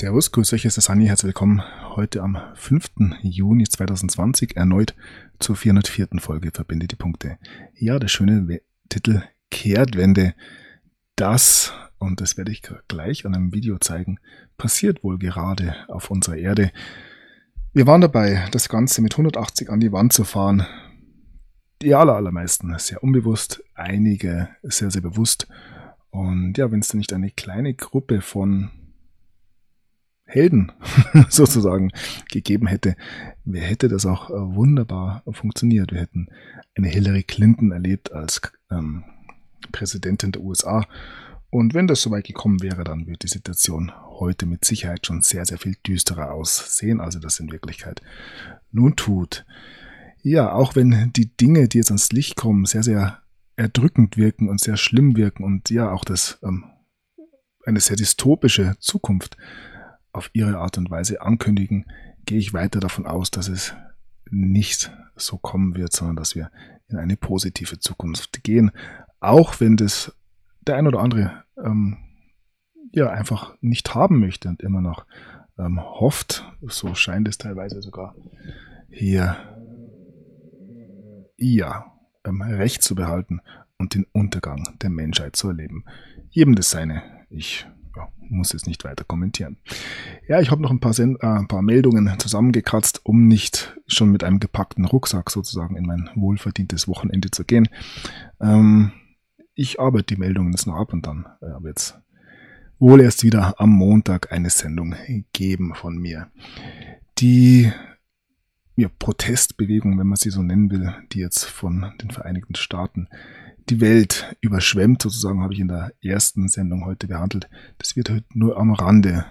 Servus, grüß euch, es ist Sani, herzlich willkommen heute am 5. Juni 2020 erneut zur 404. Folge Verbinde die Punkte. Ja, der schöne We Titel Kehrtwende, das, und das werde ich gleich an einem Video zeigen, passiert wohl gerade auf unserer Erde. Wir waren dabei, das Ganze mit 180 an die Wand zu fahren. Die aller, allermeisten sehr unbewusst, einige sehr, sehr bewusst. Und ja, wenn es da nicht eine kleine Gruppe von Helden sozusagen gegeben hätte, wer hätte das auch äh, wunderbar funktioniert. Wir hätten eine Hillary Clinton erlebt als ähm, Präsidentin der USA. Und wenn das soweit gekommen wäre, dann wird die Situation heute mit Sicherheit schon sehr, sehr viel düsterer aussehen, also das in Wirklichkeit nun tut. Ja, auch wenn die Dinge, die jetzt ans Licht kommen, sehr, sehr erdrückend wirken und sehr schlimm wirken und ja auch das ähm, eine sehr dystopische Zukunft auf ihre Art und Weise ankündigen, gehe ich weiter davon aus, dass es nicht so kommen wird, sondern dass wir in eine positive Zukunft gehen, auch wenn das der ein oder andere ähm, ja einfach nicht haben möchte und immer noch ähm, hofft, so scheint es teilweise sogar hier ja ähm, Recht zu behalten und den Untergang der Menschheit zu erleben. Jedem das seine. Ich ja, muss jetzt nicht weiter kommentieren. Ja, ich habe noch ein paar, Sen äh, ein paar Meldungen zusammengekratzt, um nicht schon mit einem gepackten Rucksack sozusagen in mein wohlverdientes Wochenende zu gehen. Ähm, ich arbeite die Meldungen jetzt noch ab und dann äh, wird es wohl erst wieder am Montag eine Sendung geben von mir. Die ja, Protestbewegung, wenn man sie so nennen will, die jetzt von den Vereinigten Staaten die Welt überschwemmt, sozusagen, habe ich in der ersten Sendung heute behandelt. Das wird heute nur am Rande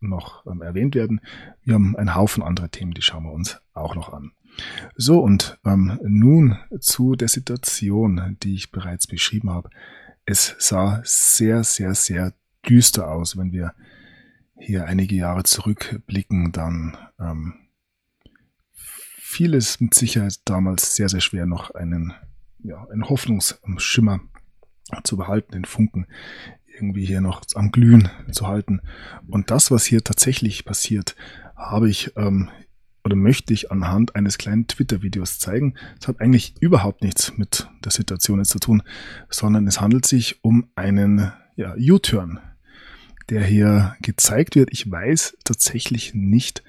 noch ähm, erwähnt werden. Wir haben einen Haufen andere Themen, die schauen wir uns auch noch an. So, und ähm, nun zu der Situation, die ich bereits beschrieben habe. Es sah sehr, sehr, sehr düster aus, wenn wir hier einige Jahre zurückblicken, dann ähm, vieles mit Sicherheit damals sehr, sehr schwer noch einen ja, einen Hoffnungsschimmer zu behalten, den Funken irgendwie hier noch am Glühen zu halten. Und das, was hier tatsächlich passiert, habe ich ähm, oder möchte ich anhand eines kleinen Twitter-Videos zeigen. Es hat eigentlich überhaupt nichts mit der Situation jetzt zu tun, sondern es handelt sich um einen ja, U-Turn, der hier gezeigt wird. Ich weiß tatsächlich nicht,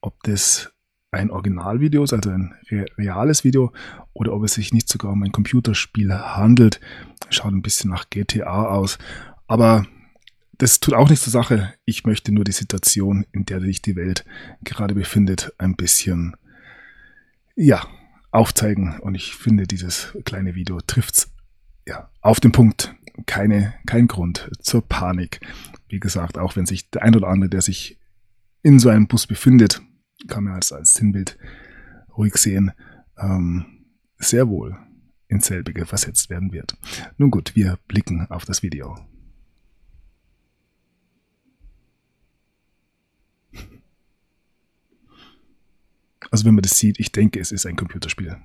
ob das ein Originalvideo ist, also ein reales Video, oder ob es sich nicht sogar um ein Computerspiel handelt. Schaut ein bisschen nach GTA aus. Aber das tut auch nichts zur Sache. Ich möchte nur die Situation, in der sich die Welt gerade befindet, ein bisschen, ja, aufzeigen. Und ich finde, dieses kleine Video trifft's ja, auf den Punkt. Keine, kein Grund zur Panik. Wie gesagt, auch wenn sich der ein oder andere, der sich in so einem Bus befindet, kann man als, als Sinnbild ruhig sehen, ähm, sehr wohl ins selbige versetzt werden wird. Nun gut, wir blicken auf das Video. Also wenn man das sieht, ich denke, es ist ein Computerspiel.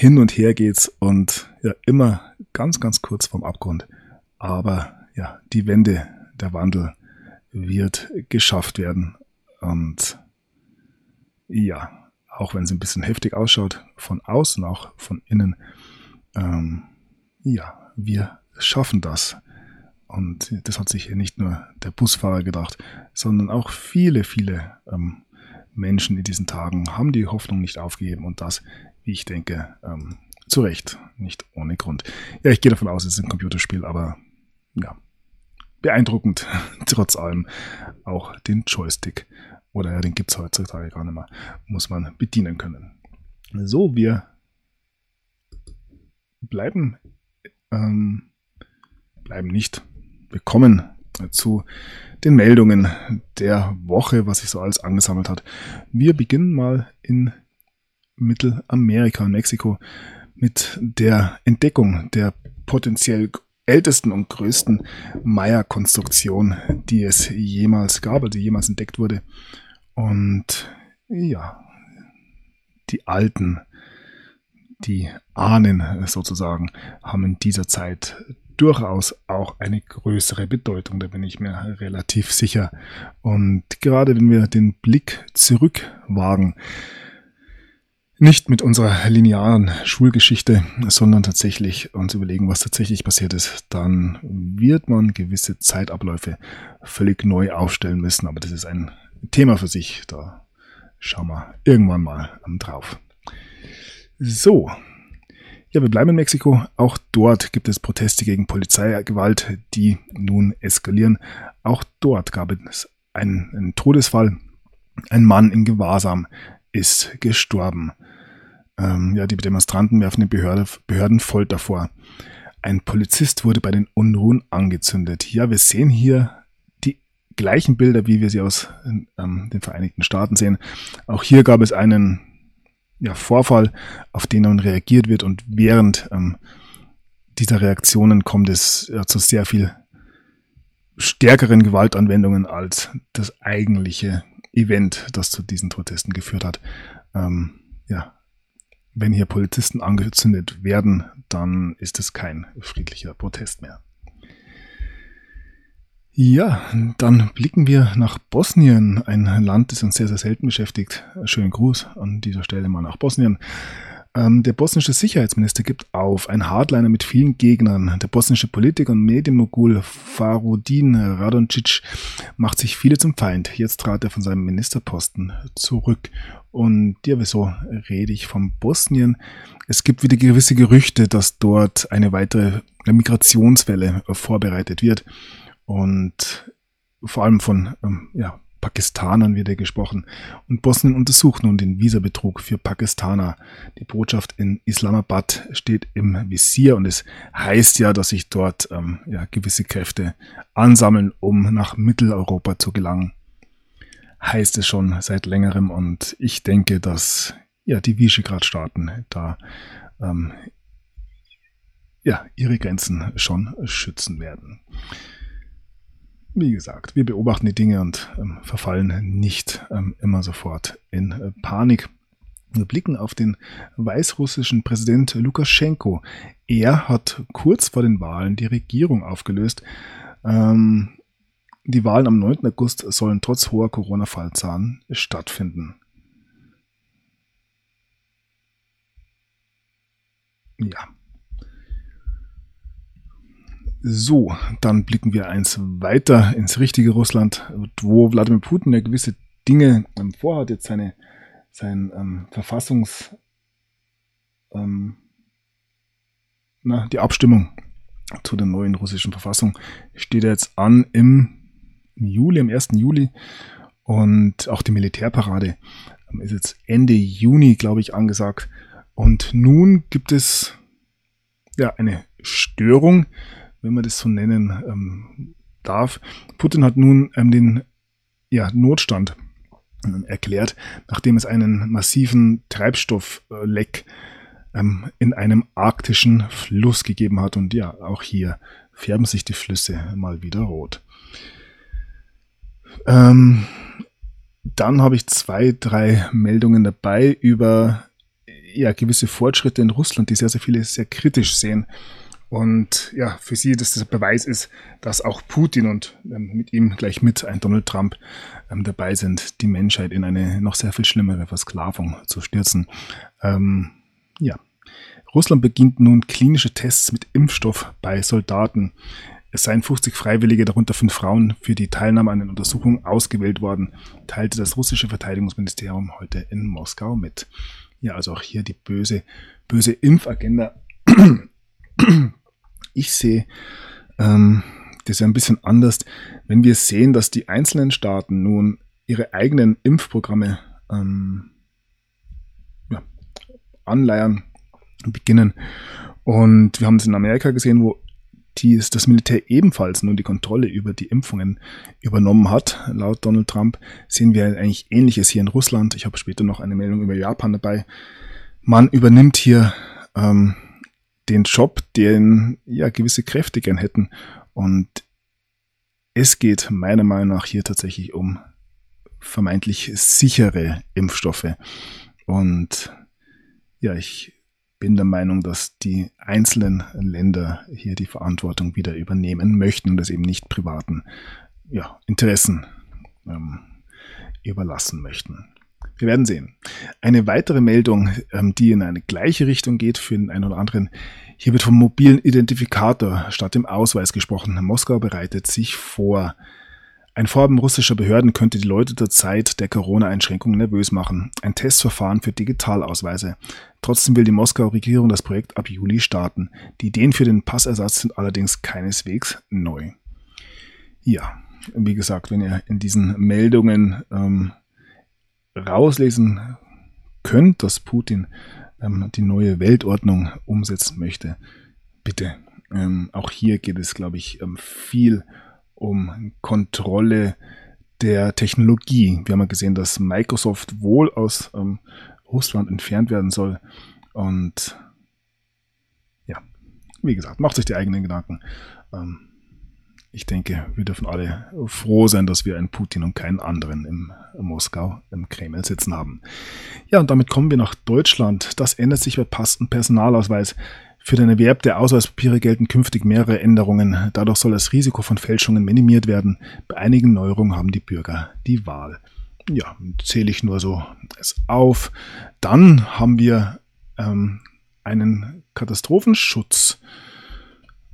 Hin und her geht's und ja, immer ganz, ganz kurz vom Abgrund. Aber ja, die Wende, der Wandel wird geschafft werden. Und ja, auch wenn es ein bisschen heftig ausschaut, von außen, auch von innen, ähm, ja, wir schaffen das. Und das hat sich nicht nur der Busfahrer gedacht, sondern auch viele, viele ähm, Menschen in diesen Tagen haben die Hoffnung nicht aufgegeben und das ich denke, ähm, zu Recht, nicht ohne Grund. Ja, ich gehe davon aus, es ist ein Computerspiel, aber ja, beeindruckend, trotz allem. Auch den Joystick, oder ja, den gibt es heutzutage gar nicht mehr, muss man bedienen können. So, wir bleiben, ähm, bleiben nicht. Wir kommen zu den Meldungen der Woche, was sich so alles angesammelt hat. Wir beginnen mal in Mittelamerika und Mexiko mit der Entdeckung der potenziell ältesten und größten Maya-Konstruktion, die es jemals gab, also jemals entdeckt wurde. Und ja, die alten, die Ahnen sozusagen, haben in dieser Zeit durchaus auch eine größere Bedeutung, da bin ich mir relativ sicher. Und gerade wenn wir den Blick zurückwagen, nicht mit unserer linearen Schulgeschichte, sondern tatsächlich uns überlegen, was tatsächlich passiert ist, dann wird man gewisse Zeitabläufe völlig neu aufstellen müssen. Aber das ist ein Thema für sich. Da schauen wir irgendwann mal drauf. So. Ja, wir bleiben in Mexiko. Auch dort gibt es Proteste gegen Polizeigewalt, die nun eskalieren. Auch dort gab es einen, einen Todesfall. Ein Mann in Gewahrsam ist gestorben. Ähm, ja, die Demonstranten werfen den Behörde, Behörden Folter vor. Ein Polizist wurde bei den Unruhen angezündet. Ja, wir sehen hier die gleichen Bilder, wie wir sie aus ähm, den Vereinigten Staaten sehen. Auch hier gab es einen ja, Vorfall, auf den dann reagiert wird und während ähm, dieser Reaktionen kommt es ja, zu sehr viel stärkeren Gewaltanwendungen als das eigentliche Event, das zu diesen Protesten geführt hat. Ähm, ja, wenn hier Polizisten angezündet werden, dann ist es kein friedlicher Protest mehr. Ja, dann blicken wir nach Bosnien, ein Land, das uns sehr, sehr selten beschäftigt. Schönen Gruß an dieser Stelle mal nach Bosnien. Ähm, der bosnische Sicherheitsminister gibt auf, ein Hardliner mit vielen Gegnern. Der bosnische Politiker und Medienmogul Farudin Radoncic macht sich viele zum Feind. Jetzt trat er von seinem Ministerposten zurück. Und ja, wieso rede ich von Bosnien? Es gibt wieder gewisse Gerüchte, dass dort eine weitere Migrationswelle vorbereitet wird. Und vor allem von ähm, ja, Pakistanern wird er gesprochen. Und Bosnien untersucht nun den Visabetrug für Pakistaner. Die Botschaft in Islamabad steht im Visier und es heißt ja, dass sich dort ähm, ja, gewisse Kräfte ansammeln, um nach Mitteleuropa zu gelangen. Heißt es schon seit längerem und ich denke, dass ja die Visegrad-Staaten da ähm, ja ihre Grenzen schon schützen werden wie gesagt, wir beobachten die Dinge und ähm, verfallen nicht ähm, immer sofort in äh, Panik. Wir blicken auf den weißrussischen Präsident Lukaschenko. Er hat kurz vor den Wahlen die Regierung aufgelöst. Ähm, die Wahlen am 9. August sollen trotz hoher Corona-Fallzahlen stattfinden. Ja, so, dann blicken wir eins weiter ins richtige Russland, wo Wladimir Putin ja gewisse Dinge ähm, vorhat. Jetzt seine sein ähm, Verfassungs ähm, na, die Abstimmung zu der neuen russischen Verfassung steht jetzt an im Juli, am 1. Juli. Und auch die Militärparade ähm, ist jetzt Ende Juni, glaube ich, angesagt. Und nun gibt es ja eine Störung wenn man das so nennen ähm, darf. Putin hat nun ähm, den ja, Notstand ähm, erklärt, nachdem es einen massiven Treibstoffleck ähm, in einem arktischen Fluss gegeben hat. Und ja, auch hier färben sich die Flüsse mal wieder rot. Ähm, dann habe ich zwei, drei Meldungen dabei über ja, gewisse Fortschritte in Russland, die sehr, sehr viele sehr kritisch sehen. Und ja, für sie dass das Beweis ist, dass auch Putin und ähm, mit ihm gleich mit ein Donald Trump ähm, dabei sind, die Menschheit in eine noch sehr viel schlimmere Versklavung zu stürzen. Ähm, ja. Russland beginnt nun klinische Tests mit Impfstoff bei Soldaten. Es seien 50 Freiwillige, darunter fünf Frauen, für die Teilnahme an den Untersuchungen ausgewählt worden, teilte das russische Verteidigungsministerium heute in Moskau mit. Ja, also auch hier die böse, böse Impfagenda ich sehe ähm, das ja ein bisschen anders, wenn wir sehen, dass die einzelnen Staaten nun ihre eigenen Impfprogramme ähm, ja, anleiern beginnen. Und wir haben es in Amerika gesehen, wo dies, das Militär ebenfalls nun die Kontrolle über die Impfungen übernommen hat. Laut Donald Trump sehen wir eigentlich Ähnliches hier in Russland. Ich habe später noch eine Meldung über Japan dabei. Man übernimmt hier ähm, den Job, den ja gewisse Kräfte gern hätten. Und es geht meiner Meinung nach hier tatsächlich um vermeintlich sichere Impfstoffe. Und ja, ich bin der Meinung, dass die einzelnen Länder hier die Verantwortung wieder übernehmen möchten und das eben nicht privaten ja, Interessen ähm, überlassen möchten. Wir werden sehen. Eine weitere Meldung, ähm, die in eine gleiche Richtung geht für den einen oder anderen. Hier wird vom mobilen Identifikator statt dem Ausweis gesprochen. Moskau bereitet sich vor. Ein Vorhaben russischer Behörden könnte die Leute der Zeit der Corona-Einschränkungen nervös machen. Ein Testverfahren für Digitalausweise. Trotzdem will die Moskauer Regierung das Projekt ab Juli starten. Die Ideen für den Passersatz sind allerdings keineswegs neu. Ja, wie gesagt, wenn ihr in diesen Meldungen ähm, rauslesen könnt, dass Putin ähm, die neue Weltordnung umsetzen möchte, bitte. Ähm, auch hier geht es, glaube ich, ähm, viel um Kontrolle der Technologie. Wir haben ja gesehen, dass Microsoft wohl aus ähm, Russland entfernt werden soll. Und ja, wie gesagt, macht sich die eigenen Gedanken. Ähm, ich denke, wir dürfen alle froh sein, dass wir einen Putin und keinen anderen im Moskau, im Kreml sitzen haben. Ja, und damit kommen wir nach Deutschland. Das ändert sich bei Pass- und Personalausweis. Für den Erwerb der Ausweispapiere gelten künftig mehrere Änderungen. Dadurch soll das Risiko von Fälschungen minimiert werden. Bei einigen Neuerungen haben die Bürger die Wahl. Ja, zähle ich nur so es auf. Dann haben wir ähm, einen Katastrophenschutz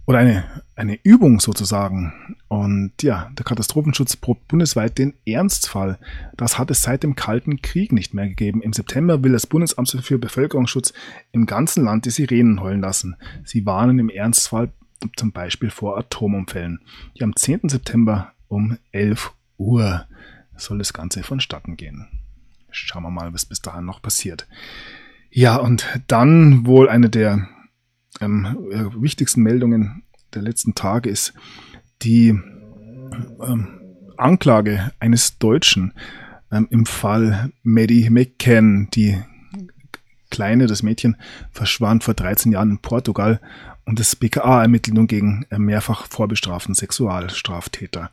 oder eine, eine Übung sozusagen. Und ja, der Katastrophenschutz probt bundesweit den Ernstfall. Das hat es seit dem Kalten Krieg nicht mehr gegeben. Im September will das Bundesamt für Bevölkerungsschutz im ganzen Land die Sirenen heulen lassen. Sie warnen im Ernstfall zum Beispiel vor Atomunfällen. Ja, am 10. September um 11 Uhr soll das Ganze vonstatten gehen. Schauen wir mal, was bis dahin noch passiert. Ja, und dann wohl eine der ähm, äh, wichtigsten Meldungen der letzten Tage ist die ähm, Anklage eines Deutschen ähm, im Fall Maddie McCann. Die Kleine, das Mädchen, verschwand vor 13 Jahren in Portugal und das BKA ermittelt nun gegen mehrfach vorbestraften Sexualstraftäter.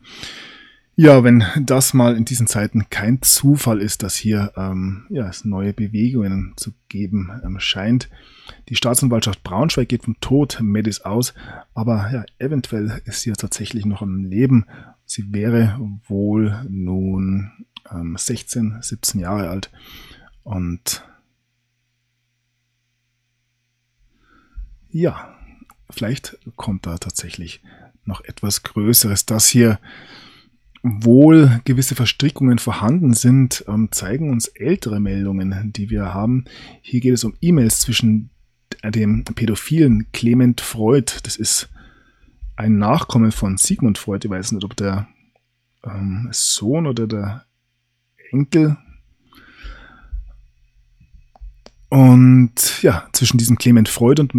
Ja, wenn das mal in diesen Zeiten kein Zufall ist, dass hier ähm, ja, es neue Bewegungen zu geben ähm, scheint. Die Staatsanwaltschaft Braunschweig geht vom Tod Medis aus, aber ja, eventuell ist sie ja tatsächlich noch am Leben. Sie wäre wohl nun ähm, 16, 17 Jahre alt und ja, vielleicht kommt da tatsächlich noch etwas Größeres. Das hier wohl gewisse Verstrickungen vorhanden sind, ähm, zeigen uns ältere Meldungen, die wir haben. Hier geht es um E-Mails zwischen dem pädophilen Clement Freud. Das ist ein Nachkomme von Sigmund Freud. Ich weiß nicht, ob der ähm, Sohn oder der Enkel. Und ja, zwischen diesem Clement Freud und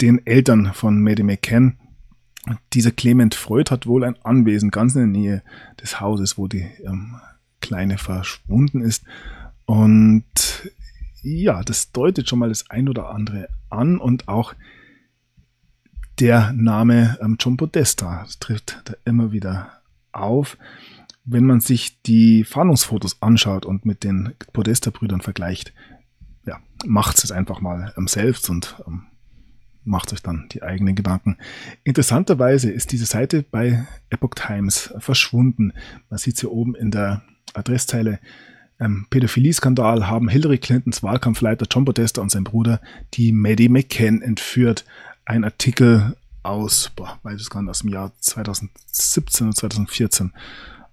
den Eltern von Maddie McCann dieser Clement Freud hat wohl ein Anwesen ganz in der Nähe des Hauses, wo die ähm, Kleine verschwunden ist. Und ja, das deutet schon mal das ein oder andere an und auch der Name ähm, John Podesta tritt da immer wieder auf. Wenn man sich die Fahndungsfotos anschaut und mit den Podesta-Brüdern vergleicht, ja, macht es einfach mal ähm, selbst und ähm, macht euch dann die eigenen Gedanken. Interessanterweise ist diese Seite bei Epoch Times verschwunden. Man sieht sie oben in der Adresszeile. Ähm, Pädophilie-Skandal haben Hillary Clintons Wahlkampfleiter John Podesta und sein Bruder die Maddie McCann entführt. Ein Artikel aus, boah, weiß ich gar nicht, aus dem Jahr 2017 und 2014.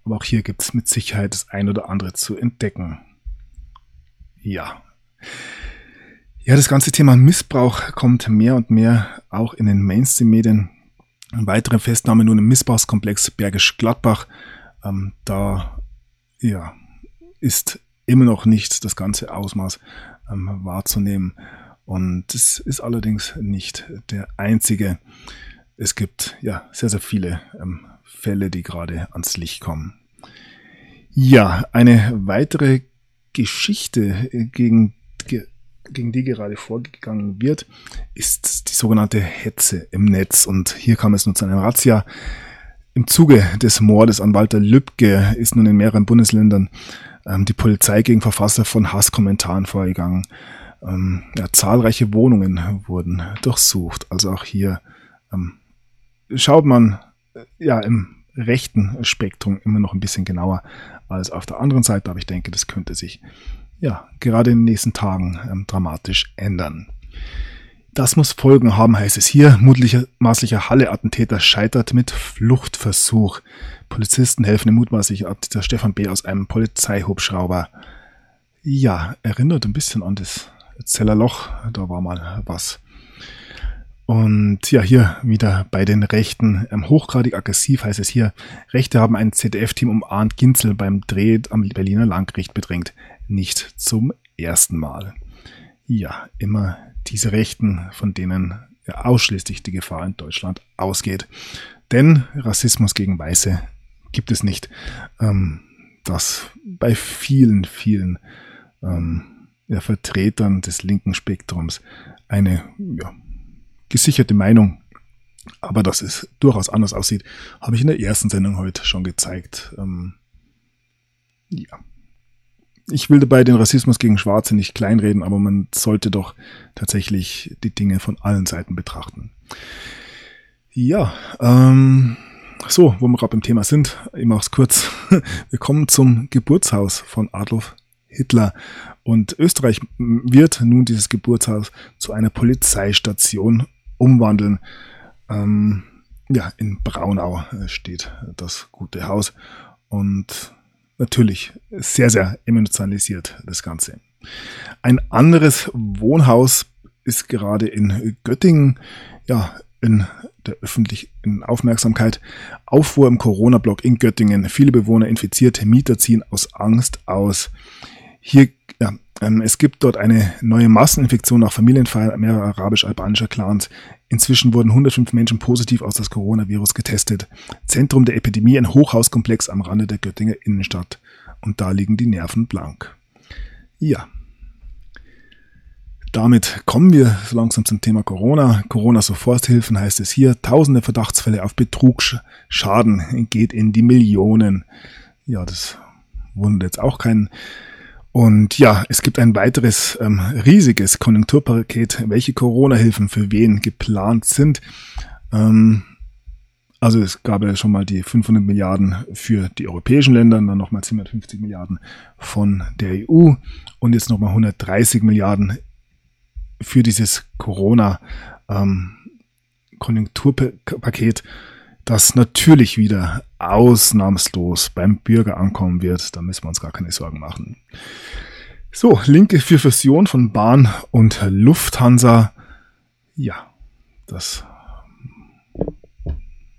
Aber auch hier gibt es mit Sicherheit das ein oder andere zu entdecken. Ja. Ja, das ganze Thema Missbrauch kommt mehr und mehr auch in den Mainstream-Medien. Weitere Festnahme nun im Missbrauchskomplex Bergisch Gladbach. Ähm, da ja, ist immer noch nicht das ganze Ausmaß ähm, wahrzunehmen. Und es ist allerdings nicht der einzige. Es gibt ja sehr, sehr viele ähm, Fälle, die gerade ans Licht kommen. Ja, eine weitere Geschichte gegen gegen die gerade vorgegangen wird, ist die sogenannte Hetze im Netz. Und hier kam es nun zu einer Razzia. Im Zuge des Mordes an Walter Lübcke ist nun in mehreren Bundesländern ähm, die Polizei gegen Verfasser von Hasskommentaren vorgegangen. Ähm, ja, zahlreiche Wohnungen wurden durchsucht. Also auch hier ähm, schaut man äh, ja im rechten Spektrum immer noch ein bisschen genauer als auf der anderen Seite, aber ich denke, das könnte sich ja gerade in den nächsten Tagen ähm, dramatisch ändern. Das muss Folgen haben, heißt es hier. Mutmaßlicher Halle-Attentäter scheitert mit Fluchtversuch. Polizisten helfen dem mutmaßlichen Attentäter Stefan B. aus einem Polizeihubschrauber. Ja, erinnert ein bisschen an das Zellerloch. Da war mal was. Und ja, hier wieder bei den Rechten. Ähm, hochgradig aggressiv heißt es hier. Rechte haben ein ZDF-Team um Arndt Ginzel beim Dreh am Berliner Landgericht bedrängt. Nicht zum ersten Mal. Ja, immer diese Rechten, von denen ja, ausschließlich die Gefahr in Deutschland ausgeht. Denn Rassismus gegen Weiße gibt es nicht. Ähm, das bei vielen, vielen ähm, ja, Vertretern des linken Spektrums eine ja, gesicherte Meinung. Aber dass es durchaus anders aussieht, habe ich in der ersten Sendung heute schon gezeigt. Ähm, ja. Ich will dabei den Rassismus gegen Schwarze nicht kleinreden, aber man sollte doch tatsächlich die Dinge von allen Seiten betrachten. Ja, ähm, so, wo wir gerade beim Thema sind, ich mache es kurz. Wir kommen zum Geburtshaus von Adolf Hitler. Und Österreich wird nun dieses Geburtshaus zu einer Polizeistation umwandeln. Ähm, ja, in Braunau äh, steht das gute Haus und natürlich sehr, sehr emotionalisiert das Ganze. Ein anderes Wohnhaus ist gerade in Göttingen, ja, in der öffentlichen Aufmerksamkeit. Aufruhr im Corona-Block in Göttingen. Viele Bewohner infiziert, Mieter ziehen aus Angst aus. Hier es gibt dort eine neue Masseninfektion nach Familienfeier mehrerer arabisch-albanischer Clans. Inzwischen wurden 105 Menschen positiv aus das Coronavirus getestet. Zentrum der Epidemie ein Hochhauskomplex am Rande der Göttinger Innenstadt. Und da liegen die Nerven blank. Ja. Damit kommen wir so langsam zum Thema Corona. Corona-Soforthilfen heißt es hier. Tausende Verdachtsfälle auf Betrugsschaden geht in die Millionen. Ja, das wundert jetzt auch keinen. Und ja, es gibt ein weiteres ähm, riesiges Konjunkturpaket, welche Corona-Hilfen für wen geplant sind. Ähm, also es gab ja schon mal die 500 Milliarden für die europäischen Länder, dann nochmal 750 Milliarden von der EU und jetzt nochmal 130 Milliarden für dieses Corona-Konjunkturpaket. Ähm, das natürlich wieder ausnahmslos beim Bürger ankommen wird. Da müssen wir uns gar keine Sorgen machen. So, Linke für Fusion von Bahn und Lufthansa. Ja, das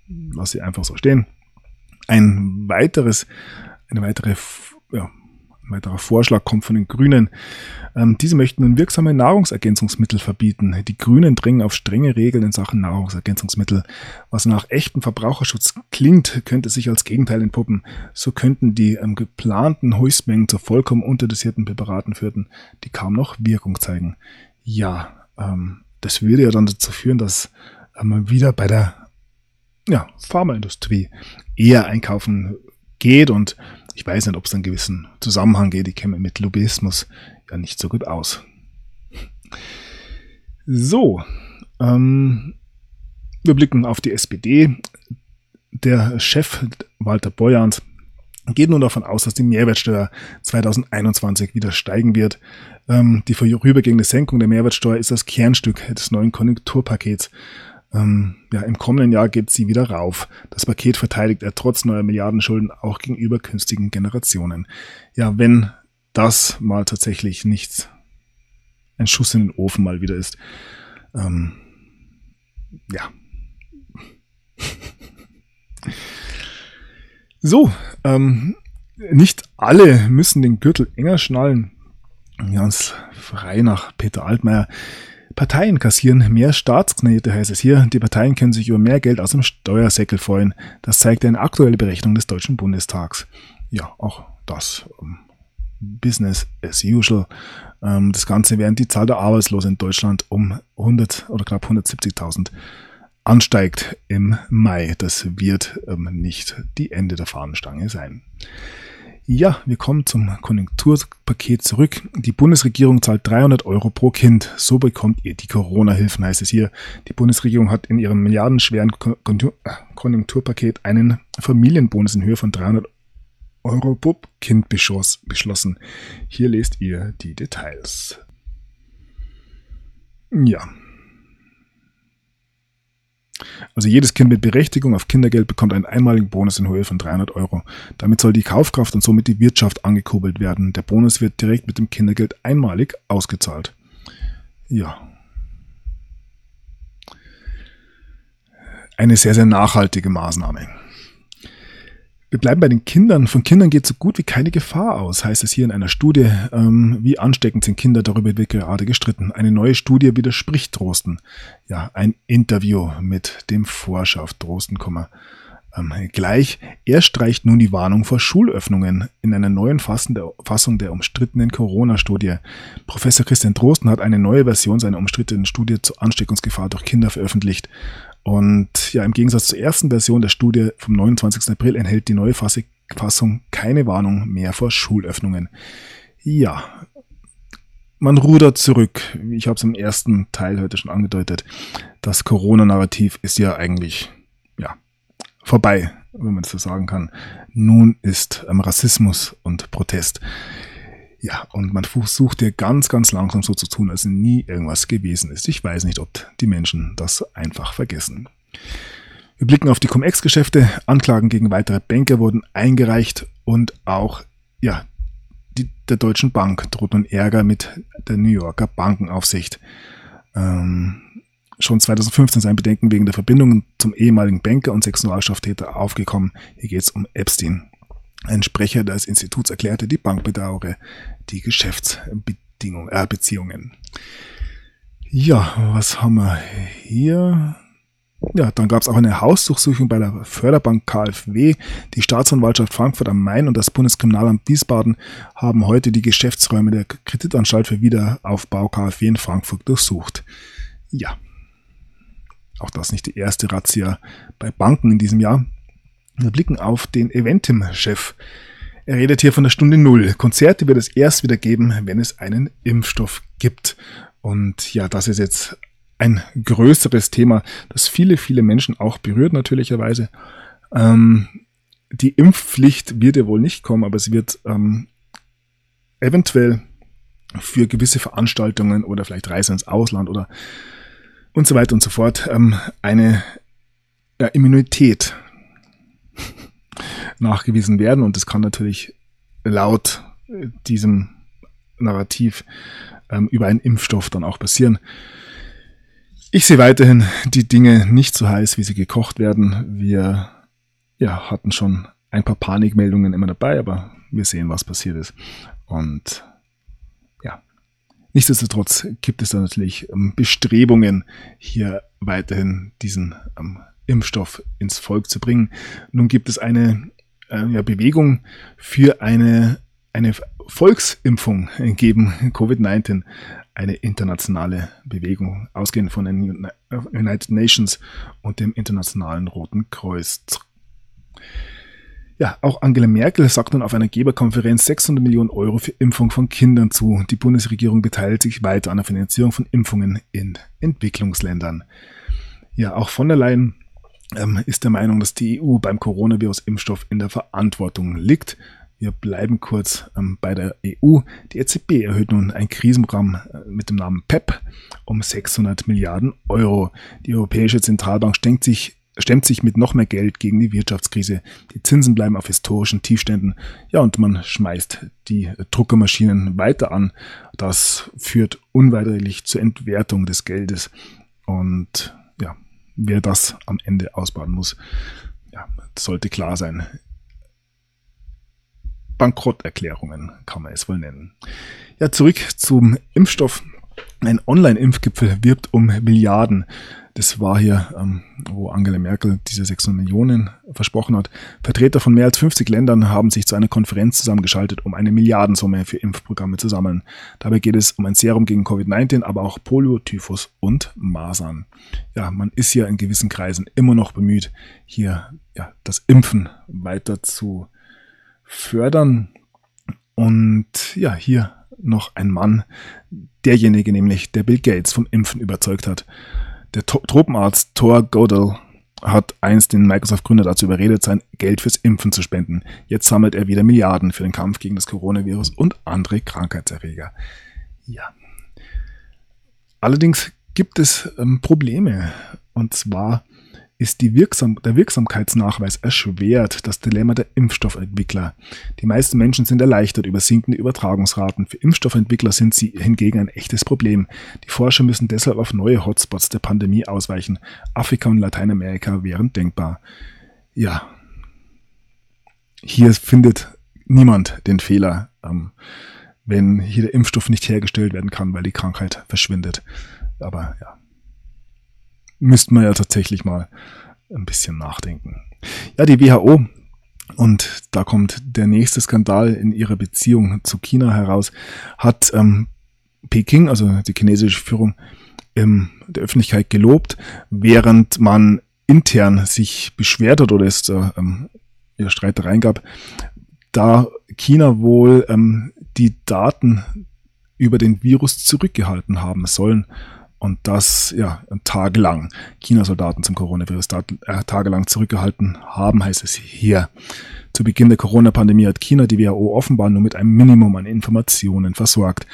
lasse ich einfach so stehen. Ein weiteres, eine weitere ja, weiterer Vorschlag kommt von den Grünen. Ähm, diese möchten nun wirksame Nahrungsergänzungsmittel verbieten. Die Grünen dringen auf strenge Regeln in Sachen Nahrungsergänzungsmittel. Was nach echtem Verbraucherschutz klingt, könnte sich als Gegenteil entpuppen. So könnten die ähm, geplanten Höchstmengen zu vollkommen unterdosierten Präparaten führen, die kaum noch Wirkung zeigen. Ja, ähm, das würde ja dann dazu führen, dass man wieder bei der ja, Pharmaindustrie eher einkaufen geht und ich weiß nicht, ob es einen gewissen Zusammenhang geht. Ich kenne mit Lobbyismus ja nicht so gut aus. So, ähm, wir blicken auf die SPD. Der Chef Walter Beuerns geht nun davon aus, dass die Mehrwertsteuer 2021 wieder steigen wird. Ähm, die vorübergehende Senkung der Mehrwertsteuer ist das Kernstück des neuen Konjunkturpakets. Ähm, ja, Im kommenden Jahr geht sie wieder rauf. Das Paket verteidigt er trotz neuer Milliardenschulden auch gegenüber künftigen Generationen. Ja, wenn das mal tatsächlich nicht ein Schuss in den Ofen mal wieder ist. Ähm, ja. so, ähm, nicht alle müssen den Gürtel enger schnallen. Ganz frei nach Peter Altmaier. Parteien kassieren mehr Staatsknete, heißt es hier. Die Parteien können sich über mehr Geld aus dem Steuersäckel freuen. Das zeigt eine aktuelle Berechnung des Deutschen Bundestags. Ja, auch das ähm, Business as usual. Ähm, das Ganze während die Zahl der Arbeitslosen in Deutschland um 100 oder knapp 170.000 ansteigt im Mai. Das wird ähm, nicht die Ende der Fahnenstange sein. Ja, wir kommen zum Konjunkturpaket zurück. Die Bundesregierung zahlt 300 Euro pro Kind. So bekommt ihr die Corona-Hilfen, heißt es hier. Die Bundesregierung hat in ihrem milliardenschweren Konjunkturpaket einen Familienbonus in Höhe von 300 Euro pro Kind beschlossen. Hier lest ihr die Details. Ja, also jedes Kind mit Berechtigung auf Kindergeld bekommt einen einmaligen Bonus in Höhe von 300 Euro. Damit soll die Kaufkraft und somit die Wirtschaft angekurbelt werden. Der Bonus wird direkt mit dem Kindergeld einmalig ausgezahlt. Ja. Eine sehr, sehr nachhaltige Maßnahme. Wir bleiben bei den Kindern. Von Kindern geht so gut wie keine Gefahr aus, heißt es hier in einer Studie. Ähm, wie ansteckend sind Kinder, darüber wird gerade gestritten. Eine neue Studie widerspricht Drosten. Ja, ein Interview mit dem Forscher auf Drosten, ähm, gleich. Er streicht nun die Warnung vor Schulöffnungen in einer neuen Fassung der, umstrittenen Corona-Studie. Professor Christian Drosten hat eine neue Version seiner umstrittenen Studie zur Ansteckungsgefahr durch Kinder veröffentlicht. Und ja, im Gegensatz zur ersten Version der Studie vom 29. April enthält die neue Fassung keine Warnung mehr vor Schulöffnungen. Ja, man rudert zurück. Ich habe es im ersten Teil heute schon angedeutet. Das Corona-Narrativ ist ja eigentlich ja, vorbei, wenn man das so sagen kann. Nun ist ähm, Rassismus und Protest. Ja, und man versucht ja ganz, ganz langsam so zu tun, als nie irgendwas gewesen ist. Ich weiß nicht, ob die Menschen das einfach vergessen. Wir blicken auf die Cum-Ex-Geschäfte. Anklagen gegen weitere Banker wurden eingereicht und auch, ja, die, der Deutschen Bank droht nun Ärger mit der New Yorker Bankenaufsicht. Ähm, schon 2015 sein Bedenken wegen der Verbindungen zum ehemaligen Banker und Sexualstraftäter aufgekommen. Hier geht es um Epstein. Ein Sprecher des Instituts erklärte, die Bank bedauere die Geschäftsbeziehungen. Äh, ja, was haben wir hier? Ja, dann gab es auch eine Hausdurchsuchung bei der Förderbank KfW. Die Staatsanwaltschaft Frankfurt am Main und das Bundeskriminalamt Wiesbaden haben heute die Geschäftsräume der Kreditanstalt für Wiederaufbau KfW in Frankfurt durchsucht. Ja, auch das nicht die erste Razzia bei Banken in diesem Jahr. Wir blicken auf den Eventim-Chef. Er redet hier von der Stunde Null. Konzerte wird es erst wieder geben, wenn es einen Impfstoff gibt. Und ja, das ist jetzt ein größeres Thema, das viele, viele Menschen auch berührt, natürlicherweise. Ähm, die Impfpflicht wird ja wohl nicht kommen, aber es wird ähm, eventuell für gewisse Veranstaltungen oder vielleicht Reise ins Ausland oder und so weiter und so fort ähm, eine ja, Immunität nachgewiesen werden. Und das kann natürlich laut äh, diesem Narrativ ähm, über einen Impfstoff dann auch passieren. Ich sehe weiterhin die Dinge nicht so heiß, wie sie gekocht werden. Wir ja, hatten schon ein paar Panikmeldungen immer dabei, aber wir sehen, was passiert ist. Und nichtsdestotrotz gibt es da natürlich ähm, Bestrebungen, hier weiterhin diesen ähm, Impfstoff ins Volk zu bringen. Nun gibt es eine äh, ja, Bewegung für eine, eine Volksimpfung geben Covid-19 eine internationale Bewegung, ausgehend von den United Nations und dem Internationalen Roten Kreuz. Ja, auch Angela Merkel sagt nun auf einer Geberkonferenz 600 Millionen Euro für Impfung von Kindern zu. Die Bundesregierung beteiligt sich weiter an der Finanzierung von Impfungen in Entwicklungsländern. Ja, auch von der Leyen ähm, ist der Meinung, dass die EU beim Coronavirus-Impfstoff in der Verantwortung liegt. Wir bleiben kurz ähm, bei der EU. Die EZB erhöht nun ein Krisenprogramm äh, mit dem Namen PEP um 600 Milliarden Euro. Die Europäische Zentralbank stemmt sich, stemmt sich mit noch mehr Geld gegen die Wirtschaftskrise. Die Zinsen bleiben auf historischen Tiefständen. Ja, und man schmeißt die Druckermaschinen weiter an. Das führt unweigerlich zur Entwertung des Geldes. Und ja, wer das am Ende ausbaden muss, ja, sollte klar sein. Bankrotterklärungen kann man es wohl nennen. Ja, zurück zum Impfstoff. Ein Online-Impfgipfel wirbt um Milliarden. Das war hier, ähm, wo Angela Merkel diese 600 Millionen versprochen hat. Vertreter von mehr als 50 Ländern haben sich zu einer Konferenz zusammengeschaltet, um eine Milliardensumme für Impfprogramme zu sammeln. Dabei geht es um ein Serum gegen Covid-19, aber auch Polio, Typhus und Masern. Ja, man ist ja in gewissen Kreisen immer noch bemüht, hier ja, das Impfen weiter zu fördern. Und ja, hier noch ein Mann, derjenige nämlich, der Bill Gates vom Impfen überzeugt hat. Der Tropenarzt Thor Godel hat einst den Microsoft-Gründer dazu überredet, sein Geld fürs Impfen zu spenden. Jetzt sammelt er wieder Milliarden für den Kampf gegen das Coronavirus und andere Krankheitserreger. Ja. Allerdings gibt es ähm, Probleme. Und zwar ist Wirksam der Wirksamkeitsnachweis erschwert, das Dilemma der Impfstoffentwickler. Die meisten Menschen sind erleichtert über sinkende Übertragungsraten. Für Impfstoffentwickler sind sie hingegen ein echtes Problem. Die Forscher müssen deshalb auf neue Hotspots der Pandemie ausweichen. Afrika und Lateinamerika wären denkbar. Ja, hier findet niemand den Fehler, ähm, wenn hier der Impfstoff nicht hergestellt werden kann, weil die Krankheit verschwindet. Aber ja, müssten wir ja tatsächlich mal ein bisschen nachdenken. Ja, die WHO, und da kommt der nächste Skandal in ihrer Beziehung zu China heraus, hat ähm, Peking, also die chinesische Führung, in der Öffentlichkeit gelobt, während man intern sich beschwert hat oder es da ähm, ja, Streitereien gab, da China wohl ähm, die Daten über den Virus zurückgehalten haben sollen und das ja tagelang China-Soldaten zum Coronavirus äh, tagelang zurückgehalten haben, heißt es hier. Zu Beginn der Corona-Pandemie hat China die WHO offenbar nur mit einem Minimum an Informationen versorgt.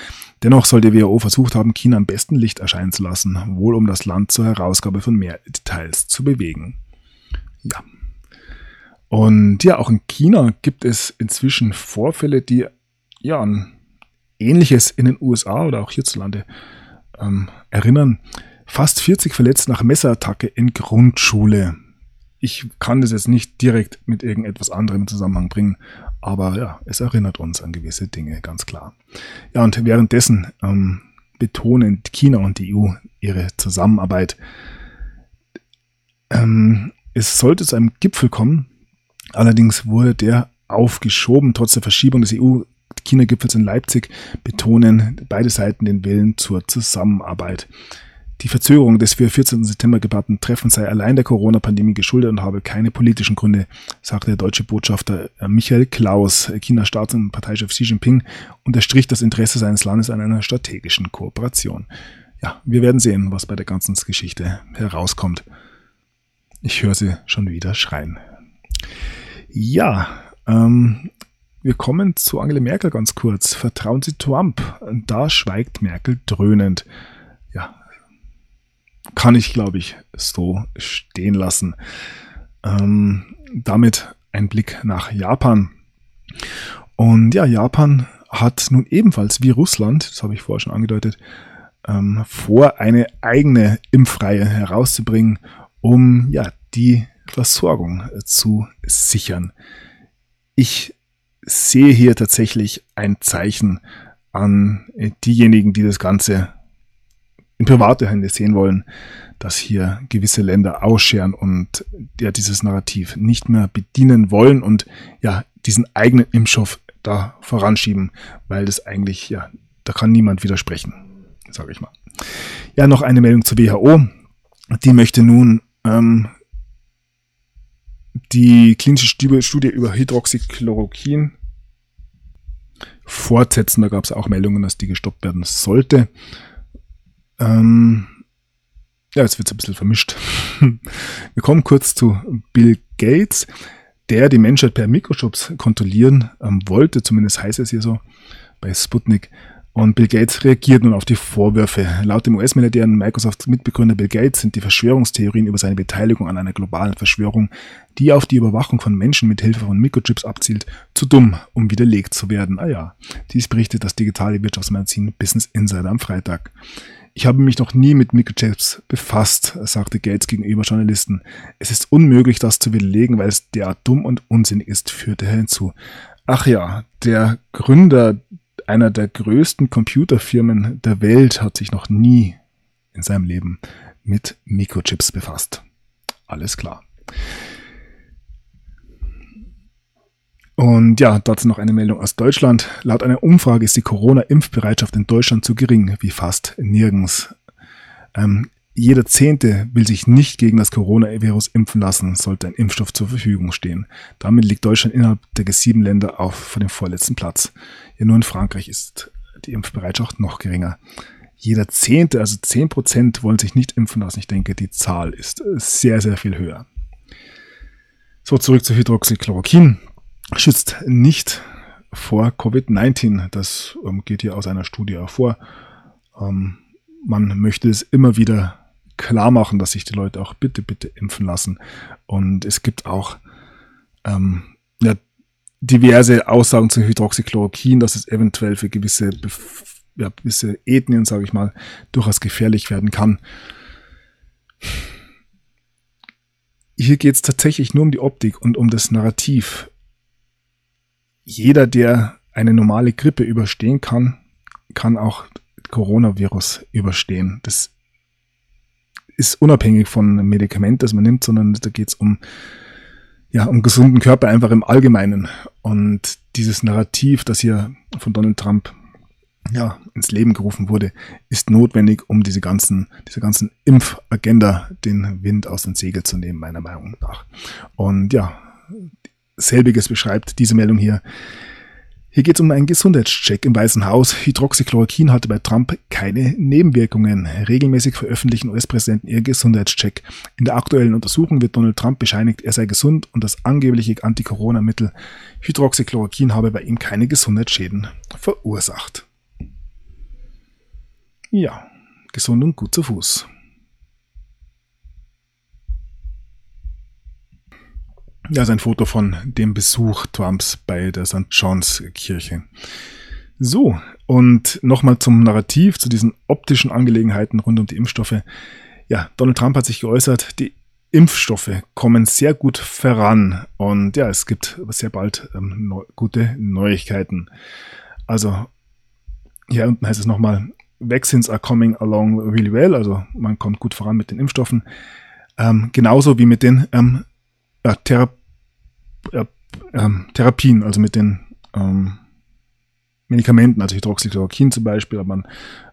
Dennoch soll die WHO versucht haben, China am besten Licht erscheinen zu lassen, wohl um das Land zur Herausgabe von mehr Details zu bewegen. Ja. Und ja, auch in China gibt es inzwischen Vorfälle, die ja an Ähnliches in den USA oder auch hierzulande ähm, erinnern. Fast 40 verletzt nach Messerattacke in Grundschule. Ich kann das jetzt nicht direkt mit irgendetwas anderem in Zusammenhang bringen, aber ja, es erinnert uns an gewisse Dinge, ganz klar. Ja, und währenddessen ähm, betonen China und die EU ihre Zusammenarbeit. Ähm, es sollte zu einem Gipfel kommen, allerdings wurde der aufgeschoben, trotz der Verschiebung des EU China-Gipfels in Leipzig betonen beide Seiten den Willen zur Zusammenarbeit. Die Verzögerung des für 14. September geplanten Treffens sei allein der Corona-Pandemie geschuldet und habe keine politischen Gründe, sagte der deutsche Botschafter äh, Michael Klaus. Chinas Staats- und Parteichef Xi Jinping unterstrich das Interesse seines Landes an einer strategischen Kooperation. Ja, wir werden sehen, was bei der ganzen Geschichte herauskommt. Ich höre sie schon wieder schreien. Ja, ähm, wir kommen zu Angela Merkel ganz kurz. Vertrauen Sie Trump? Da schweigt Merkel dröhnend. Ja, kann ich, glaube ich, so stehen lassen. Ähm, damit ein Blick nach Japan. Und ja, Japan hat nun ebenfalls wie Russland, das habe ich vorher schon angedeutet, ähm, vor, eine eigene Impfreihe herauszubringen, um ja die Versorgung zu sichern. Ich sehe hier tatsächlich ein Zeichen an diejenigen, die das Ganze in private Hände sehen wollen, dass hier gewisse Länder ausscheren und ja dieses Narrativ nicht mehr bedienen wollen und ja diesen eigenen Impfstoff da voranschieben, weil das eigentlich ja da kann niemand widersprechen, sage ich mal. Ja, noch eine Meldung zur WHO. Die möchte nun ähm, die klinische Studie über Hydroxychloroquin fortsetzen. Da gab es auch Meldungen, dass die gestoppt werden sollte. Ähm, ja, jetzt wird es ein bisschen vermischt. Wir kommen kurz zu Bill Gates, der die Menschheit per Mikrochips kontrollieren ähm, wollte, zumindest heißt es hier so bei Sputnik. Und Bill Gates reagiert nun auf die Vorwürfe. Laut dem US-Milliardär und Microsoft-Mitbegründer Bill Gates sind die Verschwörungstheorien über seine Beteiligung an einer globalen Verschwörung, die auf die Überwachung von Menschen mit Hilfe von Mikrochips abzielt, zu dumm, um widerlegt zu werden. Ah ja, dies berichtet das digitale Wirtschaftsmagazin Business Insider am Freitag. Ich habe mich noch nie mit Mikrochips befasst, sagte Gates gegenüber Journalisten. Es ist unmöglich, das zu widerlegen, weil es derart dumm und unsinnig ist, führte er hinzu. Ach ja, der Gründer einer der größten Computerfirmen der Welt hat sich noch nie in seinem Leben mit Mikrochips befasst. Alles klar. Und ja, dazu noch eine Meldung aus Deutschland. Laut einer Umfrage ist die Corona-Impfbereitschaft in Deutschland zu gering wie fast nirgends. Ähm, jeder Zehnte will sich nicht gegen das Coronavirus impfen lassen, sollte ein Impfstoff zur Verfügung stehen. Damit liegt Deutschland innerhalb der G7 Länder auf vor dem vorletzten Platz. Ja, nur in Frankreich ist die Impfbereitschaft noch geringer. Jeder Zehnte, also zehn Prozent, wollen sich nicht impfen lassen. Ich denke, die Zahl ist sehr, sehr viel höher. So, zurück zu Hydroxychloroquin. Schützt nicht vor Covid-19. Das ähm, geht hier aus einer Studie hervor. Ähm, man möchte es immer wieder klar machen, dass sich die Leute auch bitte, bitte impfen lassen. Und es gibt auch ähm, ja, diverse Aussagen zu Hydroxychloroquin, dass es eventuell für gewisse, ja, gewisse Ethnien, sage ich mal, durchaus gefährlich werden kann. Hier geht es tatsächlich nur um die Optik und um das Narrativ. Jeder, der eine normale Grippe überstehen kann, kann auch Coronavirus überstehen. Das ist unabhängig von einem Medikament, das man nimmt, sondern da geht es um, ja, um gesunden Körper einfach im Allgemeinen. Und dieses Narrativ, das hier von Donald Trump ja, ins Leben gerufen wurde, ist notwendig, um diese ganzen, diese ganzen Impfagenda den Wind aus den Segel zu nehmen, meiner Meinung nach. Und ja, selbiges beschreibt diese Meldung hier. Hier geht es um einen Gesundheitscheck im Weißen Haus. Hydroxychloroquin hatte bei Trump keine Nebenwirkungen. Regelmäßig veröffentlichen US-Präsidenten ihren Gesundheitscheck. In der aktuellen Untersuchung wird Donald Trump bescheinigt, er sei gesund und das angebliche Anti-Corona-Mittel Hydroxychloroquin habe bei ihm keine Gesundheitsschäden verursacht. Ja, gesund und gut zu Fuß. Ja, ist ein Foto von dem Besuch Trumps bei der St. John's Kirche. So, und nochmal zum Narrativ, zu diesen optischen Angelegenheiten rund um die Impfstoffe. Ja, Donald Trump hat sich geäußert, die Impfstoffe kommen sehr gut voran und ja, es gibt sehr bald ähm, neu, gute Neuigkeiten. Also, hier unten heißt es nochmal, Vaccines are coming along really well, also man kommt gut voran mit den Impfstoffen. Ähm, genauso wie mit den ähm, ja, Thera äh, ähm, Therapien, also mit den ähm, Medikamenten, also Hydroxychloroquin zum Beispiel, aber man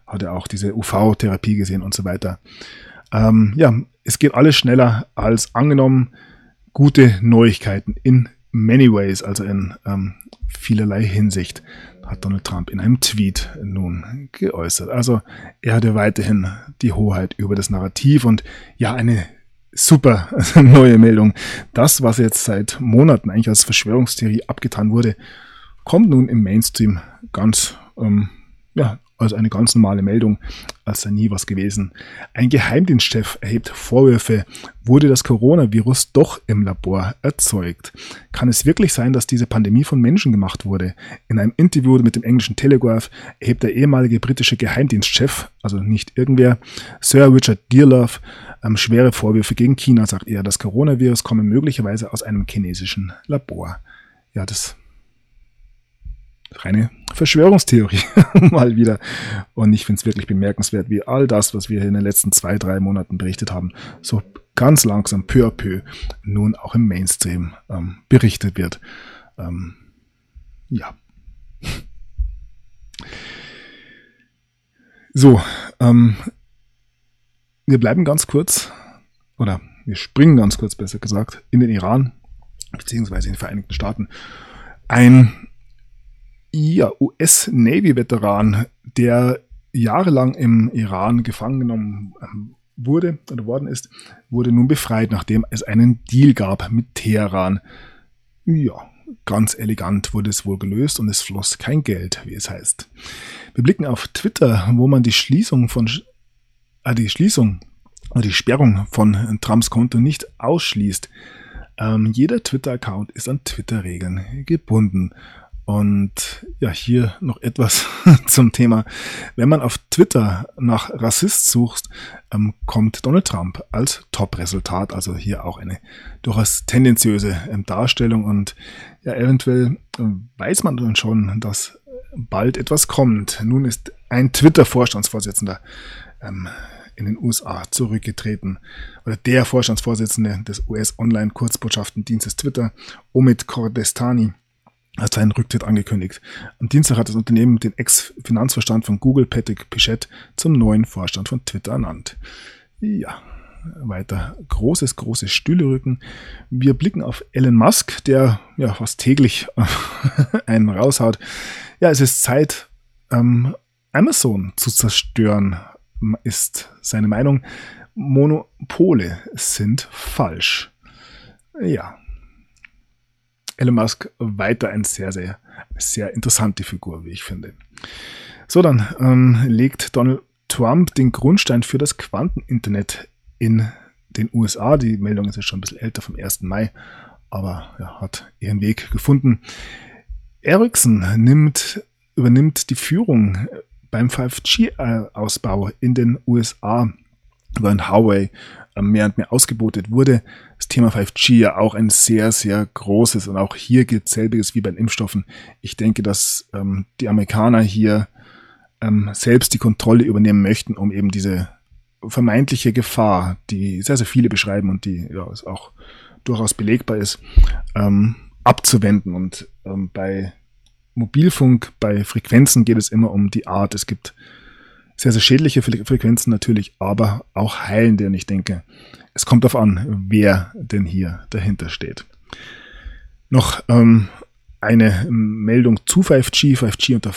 hat ja auch diese UV-Therapie gesehen und so weiter. Ähm, ja, es geht alles schneller als angenommen. Gute Neuigkeiten in many ways, also in ähm, vielerlei Hinsicht, hat Donald Trump in einem Tweet nun geäußert. Also er hatte weiterhin die Hoheit über das Narrativ und ja, eine super neue Meldung. Das, was jetzt seit Monaten eigentlich als Verschwörungstheorie abgetan wurde, kommt nun im Mainstream ganz, ähm, ja, als eine ganz normale Meldung, als sei nie was gewesen. Ein Geheimdienstchef erhebt Vorwürfe, wurde das Coronavirus doch im Labor erzeugt. Kann es wirklich sein, dass diese Pandemie von Menschen gemacht wurde? In einem Interview mit dem englischen Telegraph erhebt der ehemalige britische Geheimdienstchef, also nicht irgendwer, Sir Richard Dearlove, ähm, schwere Vorwürfe gegen China, sagt er. Das Coronavirus komme möglicherweise aus einem chinesischen Labor. Ja, das reine Verschwörungstheorie mal wieder. Und ich finde es wirklich bemerkenswert, wie all das, was wir in den letzten zwei, drei Monaten berichtet haben, so ganz langsam, peu à peu, nun auch im Mainstream ähm, berichtet wird. Ähm, ja. So, ähm, wir bleiben ganz kurz, oder wir springen ganz kurz, besser gesagt, in den Iran, beziehungsweise in die Vereinigten Staaten. Ein ja, US-Navy-Veteran, der jahrelang im Iran gefangen genommen ähm, wurde oder worden ist, wurde nun befreit, nachdem es einen Deal gab mit Teheran. Ja, ganz elegant wurde es wohl gelöst und es floss kein Geld, wie es heißt. Wir blicken auf Twitter, wo man die Schließung von die Schließung oder die Sperrung von Trumps Konto nicht ausschließt. Ähm, jeder Twitter-Account ist an Twitter-Regeln gebunden. Und ja, hier noch etwas zum Thema. Wenn man auf Twitter nach Rassist sucht, ähm, kommt Donald Trump als Top-Resultat. Also hier auch eine durchaus tendenziöse ähm, Darstellung. Und ja, eventuell äh, weiß man dann schon, dass bald etwas kommt. Nun ist ein Twitter-Vorstandsvorsitzender ähm, in den USA zurückgetreten. Oder der Vorstandsvorsitzende des US-Online-Kurzbotschaftendienstes Twitter, Omid Kordestani, hat seinen Rücktritt angekündigt. Am Dienstag hat das Unternehmen den Ex-Finanzvorstand von Google, Patrick Pichette, zum neuen Vorstand von Twitter ernannt. Ja, weiter großes, großes Stühlerücken. Wir blicken auf Elon Musk, der ja fast täglich einen raushaut. Ja, es ist Zeit, ähm, Amazon zu zerstören, ist seine Meinung. Monopole sind falsch. Ja. Elon Musk weiter ein sehr, sehr, sehr interessante Figur, wie ich finde. So, dann ähm, legt Donald Trump den Grundstein für das Quanteninternet in den USA. Die Meldung ist jetzt schon ein bisschen älter, vom 1. Mai, aber ja, hat ihren Weg gefunden. Ericsson nimmt, übernimmt die Führung beim 5G-Ausbau in den USA, während Huawei mehr und mehr ausgebotet wurde. Das Thema 5G ja auch ein sehr, sehr großes und auch hier gilt selbiges wie bei den Impfstoffen. Ich denke, dass ähm, die Amerikaner hier ähm, selbst die Kontrolle übernehmen möchten, um eben diese vermeintliche Gefahr, die sehr, sehr viele beschreiben und die ja auch durchaus belegbar ist, ähm, abzuwenden. Und ähm, bei Mobilfunk, bei Frequenzen geht es immer um die Art. Es gibt sehr, sehr schädliche Frequenzen natürlich, aber auch heilende. Und ich denke, es kommt darauf an, wer denn hier dahinter steht. Noch ähm, eine Meldung zu 5G, 5G unter,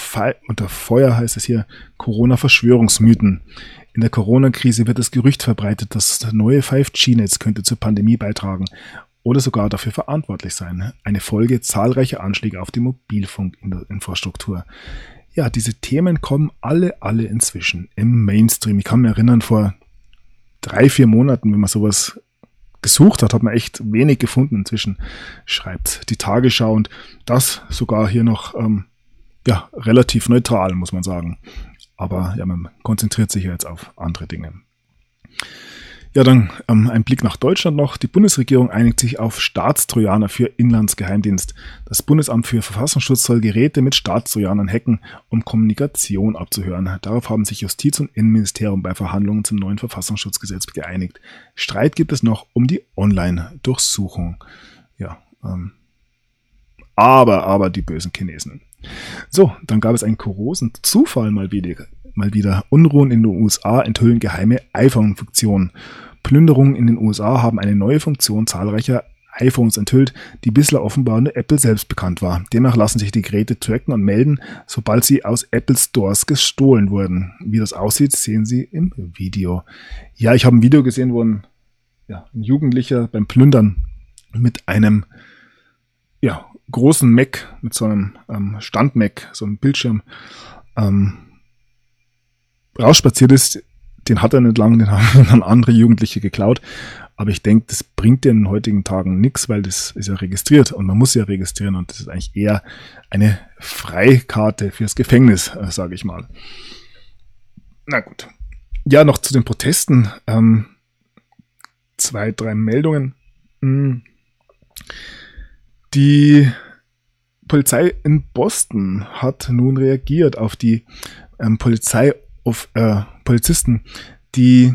unter Feuer heißt es hier, Corona-Verschwörungsmythen. In der Corona-Krise wird das Gerücht verbreitet, das neue 5G-Netz könnte zur Pandemie beitragen oder sogar dafür verantwortlich sein. Eine Folge zahlreicher Anschläge auf die Mobilfunkinfrastruktur. Ja, diese Themen kommen alle, alle inzwischen im Mainstream. Ich kann mich erinnern, vor drei, vier Monaten, wenn man sowas gesucht hat, hat man echt wenig gefunden. Inzwischen schreibt die Tagesschau und das sogar hier noch ähm, ja, relativ neutral, muss man sagen. Aber ja, man konzentriert sich ja jetzt auf andere Dinge. Ja, dann ähm, ein Blick nach Deutschland noch. Die Bundesregierung einigt sich auf Staatstrojaner für Inlandsgeheimdienst. Das Bundesamt für Verfassungsschutz soll Geräte mit Staatstrojanern hacken, um Kommunikation abzuhören. Darauf haben sich Justiz und Innenministerium bei Verhandlungen zum neuen Verfassungsschutzgesetz geeinigt. Streit gibt es noch um die Online-Durchsuchung. Ja, ähm, aber, aber die bösen Chinesen. So, dann gab es einen kuriosen Zufall mal wieder. Mal wieder. Unruhen in den USA enthüllen geheime iPhone-Funktionen. Plünderungen in den USA haben eine neue Funktion zahlreicher iPhones enthüllt, die bislang offenbar nur Apple selbst bekannt war. Demnach lassen sich die Geräte tracken und melden, sobald sie aus Apple Stores gestohlen wurden. Wie das aussieht, sehen Sie im Video. Ja, ich habe ein Video gesehen, wo ein, ja, ein Jugendlicher beim Plündern mit einem ja, großen Mac, mit so einem ähm, Stand-Mac, so einem Bildschirm, ähm, rausspaziert ist. Den hat er nicht lang, den haben dann andere Jugendliche geklaut. Aber ich denke, das bringt dir in den heutigen Tagen nichts, weil das ist ja registriert und man muss ja registrieren und das ist eigentlich eher eine Freikarte fürs Gefängnis, äh, sage ich mal. Na gut. Ja, noch zu den Protesten. Ähm, zwei, drei Meldungen. Hm. Die Polizei in Boston hat nun reagiert auf die ähm, Polizei auf äh, Polizisten, die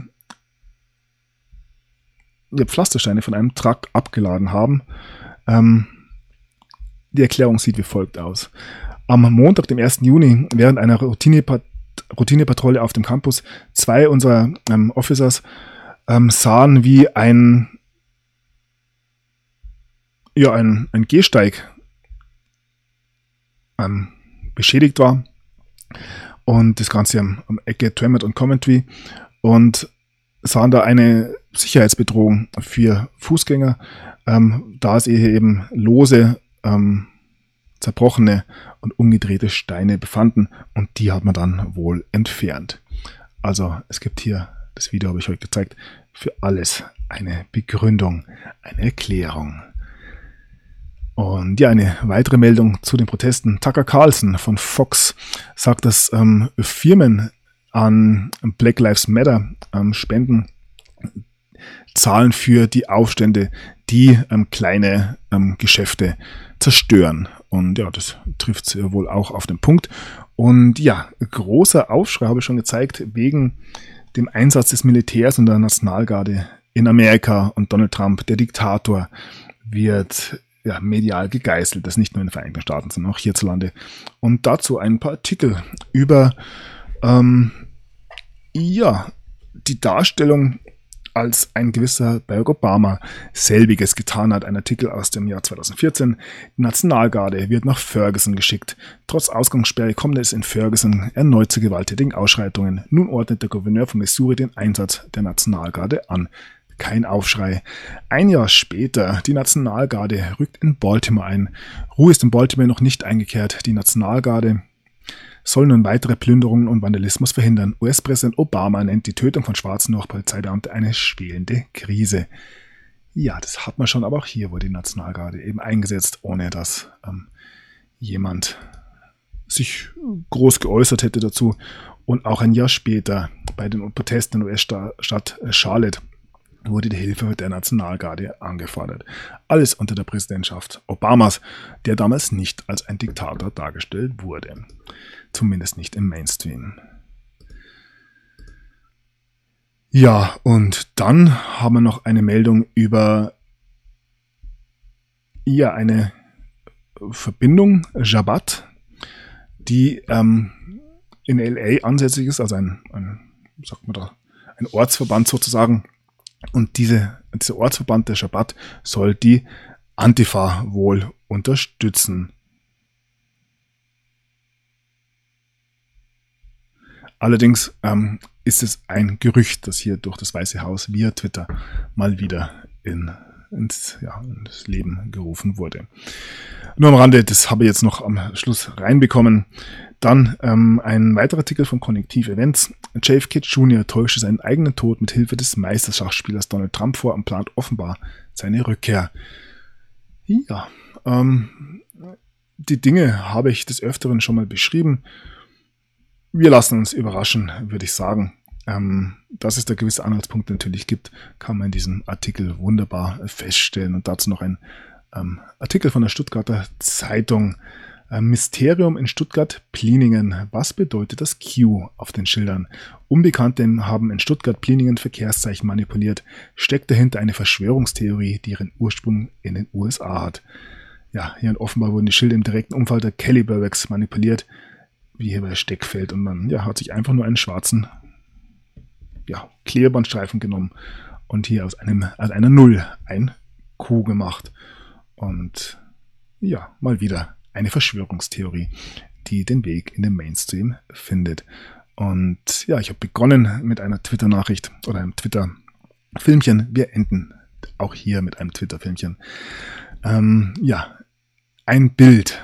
ja, Pflastersteine von einem Truck abgeladen haben. Ähm, die Erklärung sieht wie folgt aus. Am Montag, dem 1. Juni, während einer Routinepat Routinepatrouille auf dem Campus, zwei unserer ähm, Officers ähm, sahen, wie ein, ja, ein, ein Gehsteig ähm, beschädigt war. Und das Ganze am, am Ecke Tremont und Commentary. Und sahen da eine Sicherheitsbedrohung für Fußgänger, ähm, da es hier eben lose, ähm, zerbrochene und umgedrehte Steine befanden und die hat man dann wohl entfernt. Also es gibt hier, das Video habe ich euch gezeigt, für alles eine Begründung, eine Erklärung. Und ja, eine weitere Meldung zu den Protesten. Tucker Carlson von Fox sagt, dass ähm, Firmen an Black Lives Matter ähm, spenden, zahlen für die Aufstände, die ähm, kleine ähm, Geschäfte zerstören. Und ja, das trifft wohl auch auf den Punkt. Und ja, großer Aufschrei habe ich schon gezeigt wegen dem Einsatz des Militärs und der Nationalgarde in Amerika und Donald Trump, der Diktator, wird ja, medial gegeißelt. Das nicht nur in den Vereinigten Staaten, sondern auch hierzulande. Und dazu ein paar Artikel über ähm, ja, die Darstellung als ein gewisser Barack Obama selbiges getan hat. Ein Artikel aus dem Jahr 2014. Die Nationalgarde wird nach Ferguson geschickt. Trotz Ausgangssperre kommt es in Ferguson erneut zu gewalttätigen Ausschreitungen. Nun ordnet der Gouverneur von Missouri den Einsatz der Nationalgarde an. Kein Aufschrei. Ein Jahr später, die Nationalgarde rückt in Baltimore ein. Ruhe ist in Baltimore noch nicht eingekehrt. Die Nationalgarde soll nun weitere Plünderungen und Vandalismus verhindern. US-Präsident Obama nennt die Tötung von Schwarzen durch Polizeibeamte eine schwelende Krise. Ja, das hat man schon, aber auch hier wurde die Nationalgarde eben eingesetzt, ohne dass ähm, jemand sich groß geäußert hätte dazu. Und auch ein Jahr später bei den Protesten in der US-Stadt Charlotte wurde die Hilfe der Nationalgarde angefordert. Alles unter der Präsidentschaft Obamas, der damals nicht als ein Diktator dargestellt wurde. Zumindest nicht im Mainstream. Ja, und dann haben wir noch eine Meldung über ja, eine Verbindung Jabat, die ähm, in LA ansässig ist, also ein, ein, sagt man da, ein Ortsverband sozusagen. Und diese, dieser Ortsverband der Shabbat soll die Antifa wohl unterstützen. Allerdings ähm, ist es ein Gerücht, das hier durch das Weiße Haus via Twitter mal wieder in, ins, ja, ins Leben gerufen wurde. Nur am Rande, das habe ich jetzt noch am Schluss reinbekommen. Dann ähm, ein weiterer Artikel von Konnektiv Events. JFK Jr. täuschte seinen eigenen Tod mit Hilfe des Meisterschachspielers Donald Trump vor und plant offenbar seine Rückkehr. Ja, ähm, die Dinge habe ich des Öfteren schon mal beschrieben wir lassen uns überraschen, würde ich sagen. Ähm, dass es da gewisse Anhaltspunkte natürlich gibt, kann man in diesem Artikel wunderbar feststellen. Und dazu noch ein ähm, Artikel von der Stuttgarter Zeitung. Äh, Mysterium in Stuttgart-Pliningen. Was bedeutet das Q auf den Schildern? Unbekannte haben in Stuttgart-Pliningen Verkehrszeichen manipuliert. Steckt dahinter eine Verschwörungstheorie, die ihren Ursprung in den USA hat. Ja, hier in Offenbar wurden die Schilder im direkten Umfall der Kelly Burbex manipuliert wie hier bei Steckfeld. Und man ja, hat sich einfach nur einen schwarzen ja, Klebebandstreifen genommen und hier aus, einem, aus einer Null ein Q gemacht. Und ja, mal wieder eine Verschwörungstheorie, die den Weg in den Mainstream findet. Und ja, ich habe begonnen mit einer Twitter-Nachricht oder einem Twitter-Filmchen. Wir enden auch hier mit einem Twitter-Filmchen. Ähm, ja, ein Bild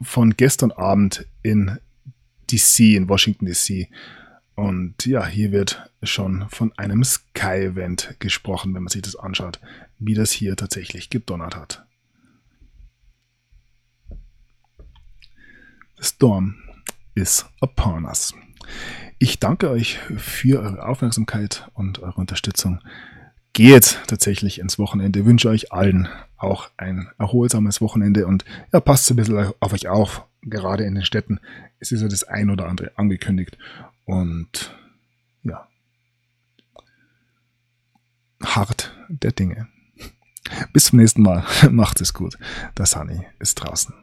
von gestern Abend in DC, in Washington DC. Und ja, hier wird schon von einem Sky-Event gesprochen, wenn man sich das anschaut, wie das hier tatsächlich gedonnert hat. The storm is upon us. Ich danke euch für eure Aufmerksamkeit und eure Unterstützung geht tatsächlich ins Wochenende. Wünsche euch allen auch ein erholsames Wochenende und ja, passt ein bisschen auf euch auf. Gerade in den Städten es ist ja das ein oder andere angekündigt und ja, hart der Dinge. Bis zum nächsten Mal. Macht es gut. Der Sunny ist draußen.